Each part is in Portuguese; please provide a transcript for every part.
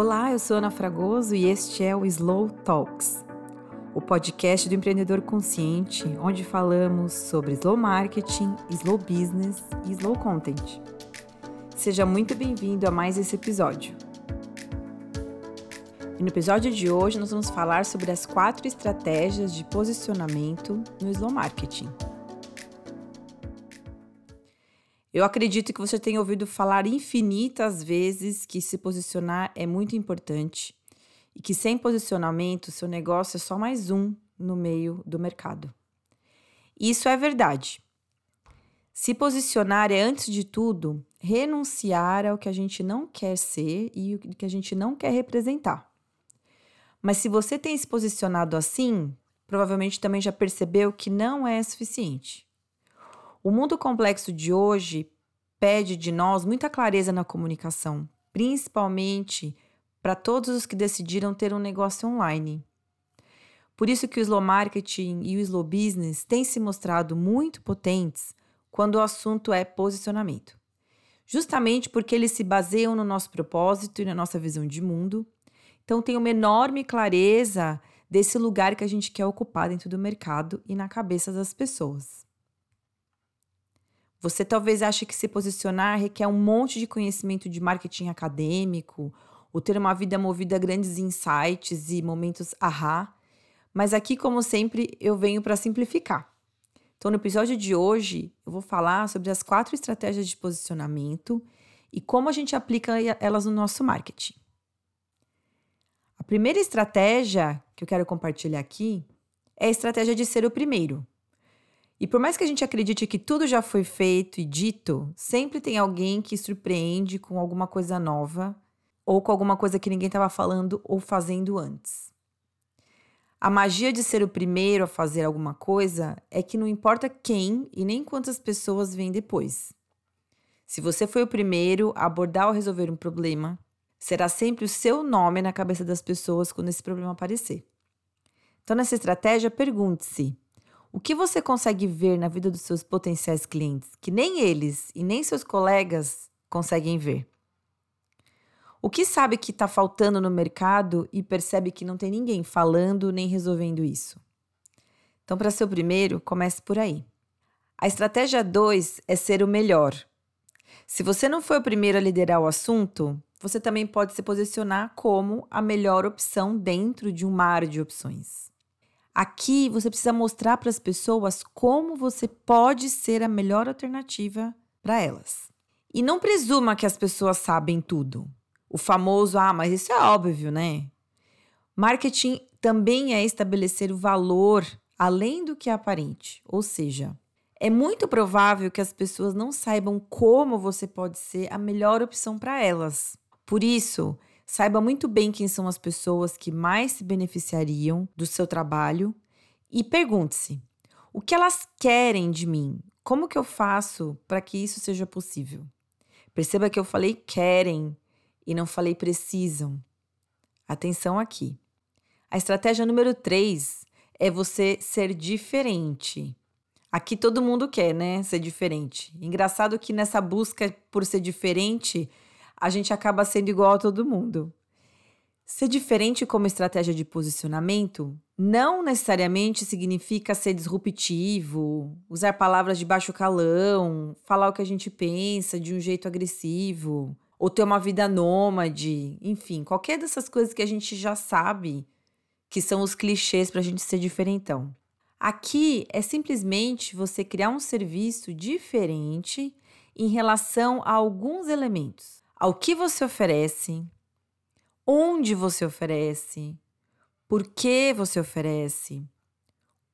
Olá, eu sou Ana Fragoso e este é o Slow Talks, o podcast do empreendedor consciente, onde falamos sobre slow marketing, slow business e slow content. Seja muito bem-vindo a mais esse episódio. E no episódio de hoje nós vamos falar sobre as quatro estratégias de posicionamento no slow marketing. Eu acredito que você tenha ouvido falar infinitas vezes que se posicionar é muito importante e que sem posicionamento seu negócio é só mais um no meio do mercado. Isso é verdade. Se posicionar é, antes de tudo, renunciar ao que a gente não quer ser e o que a gente não quer representar. Mas se você tem se posicionado assim, provavelmente também já percebeu que não é suficiente. O mundo complexo de hoje pede de nós muita clareza na comunicação, principalmente para todos os que decidiram ter um negócio online. Por isso que o slow marketing e o slow business têm se mostrado muito potentes quando o assunto é posicionamento. Justamente porque eles se baseiam no nosso propósito e na nossa visão de mundo. Então tem uma enorme clareza desse lugar que a gente quer ocupar dentro do mercado e na cabeça das pessoas. Você talvez ache que se posicionar requer um monte de conhecimento de marketing acadêmico, ou ter uma vida movida a grandes insights e momentos ahá, mas aqui, como sempre, eu venho para simplificar. Então, no episódio de hoje, eu vou falar sobre as quatro estratégias de posicionamento e como a gente aplica elas no nosso marketing. A primeira estratégia que eu quero compartilhar aqui é a estratégia de ser o primeiro. E por mais que a gente acredite que tudo já foi feito e dito, sempre tem alguém que surpreende com alguma coisa nova ou com alguma coisa que ninguém estava falando ou fazendo antes. A magia de ser o primeiro a fazer alguma coisa é que não importa quem e nem quantas pessoas vêm depois. Se você foi o primeiro a abordar ou resolver um problema, será sempre o seu nome na cabeça das pessoas quando esse problema aparecer. Então, nessa estratégia, pergunte-se: o que você consegue ver na vida dos seus potenciais clientes que nem eles e nem seus colegas conseguem ver? O que sabe que está faltando no mercado e percebe que não tem ninguém falando nem resolvendo isso? Então, para ser o primeiro, comece por aí. A estratégia 2 é ser o melhor. Se você não foi o primeiro a liderar o assunto, você também pode se posicionar como a melhor opção dentro de um mar de opções. Aqui você precisa mostrar para as pessoas como você pode ser a melhor alternativa para elas. E não presuma que as pessoas sabem tudo. O famoso, ah, mas isso é óbvio, né? Marketing também é estabelecer o valor além do que é aparente. Ou seja, é muito provável que as pessoas não saibam como você pode ser a melhor opção para elas. Por isso, Saiba muito bem quem são as pessoas que mais se beneficiariam do seu trabalho e pergunte-se: o que elas querem de mim? Como que eu faço para que isso seja possível? Perceba que eu falei querem e não falei precisam. Atenção aqui. A estratégia número 3 é você ser diferente. Aqui todo mundo quer, né? Ser diferente. Engraçado que nessa busca por ser diferente, a gente acaba sendo igual a todo mundo. Ser diferente como estratégia de posicionamento não necessariamente significa ser disruptivo, usar palavras de baixo calão, falar o que a gente pensa de um jeito agressivo, ou ter uma vida nômade, enfim, qualquer dessas coisas que a gente já sabe que são os clichês para a gente ser diferentão. Aqui é simplesmente você criar um serviço diferente em relação a alguns elementos ao que você oferece, onde você oferece, por que você oferece,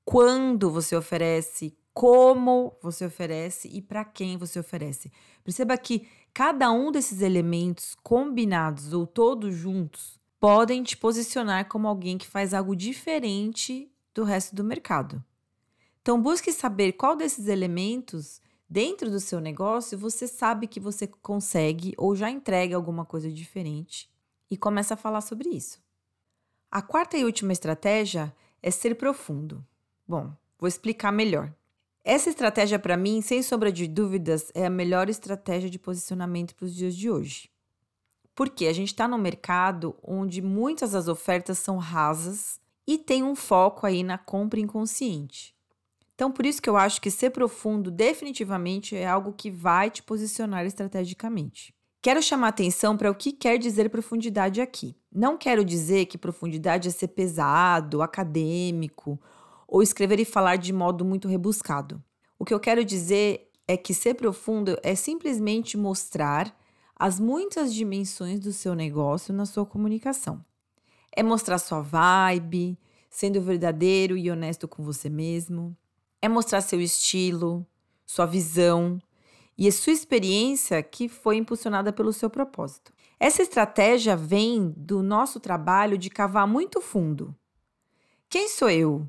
quando você oferece, como você oferece e para quem você oferece. Perceba que cada um desses elementos combinados ou todos juntos podem te posicionar como alguém que faz algo diferente do resto do mercado. Então, busque saber qual desses elementos dentro do seu negócio, você sabe que você consegue ou já entrega alguma coisa diferente e começa a falar sobre isso. A quarta e última estratégia é ser profundo. Bom, vou explicar melhor. Essa estratégia, para mim, sem sombra de dúvidas, é a melhor estratégia de posicionamento para os dias de hoje. Porque a gente está no mercado onde muitas das ofertas são rasas e tem um foco aí na compra inconsciente. Então, por isso que eu acho que ser profundo definitivamente é algo que vai te posicionar estrategicamente. Quero chamar atenção para o que quer dizer profundidade aqui. Não quero dizer que profundidade é ser pesado, acadêmico ou escrever e falar de modo muito rebuscado. O que eu quero dizer é que ser profundo é simplesmente mostrar as muitas dimensões do seu negócio na sua comunicação. É mostrar sua vibe, sendo verdadeiro e honesto com você mesmo. É mostrar seu estilo, sua visão e a sua experiência que foi impulsionada pelo seu propósito. Essa estratégia vem do nosso trabalho de cavar muito fundo. Quem sou eu?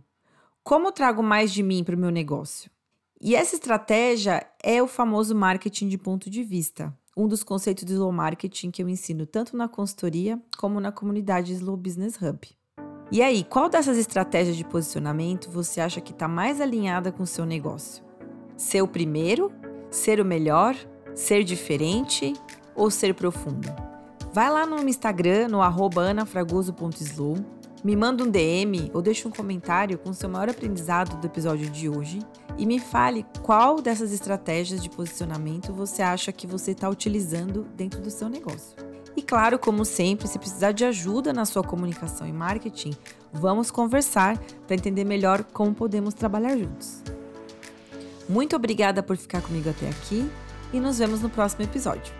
Como trago mais de mim para o meu negócio? E essa estratégia é o famoso marketing de ponto de vista, um dos conceitos do slow marketing que eu ensino tanto na consultoria como na comunidade Slow Business Hub. E aí, qual dessas estratégias de posicionamento você acha que está mais alinhada com o seu negócio? Ser o primeiro? Ser o melhor? Ser diferente? Ou ser profundo? Vai lá no Instagram, no anafragoso.slow, me manda um DM ou deixa um comentário com o seu maior aprendizado do episódio de hoje e me fale qual dessas estratégias de posicionamento você acha que você está utilizando dentro do seu negócio. E claro, como sempre, se precisar de ajuda na sua comunicação e marketing, vamos conversar para entender melhor como podemos trabalhar juntos. Muito obrigada por ficar comigo até aqui e nos vemos no próximo episódio.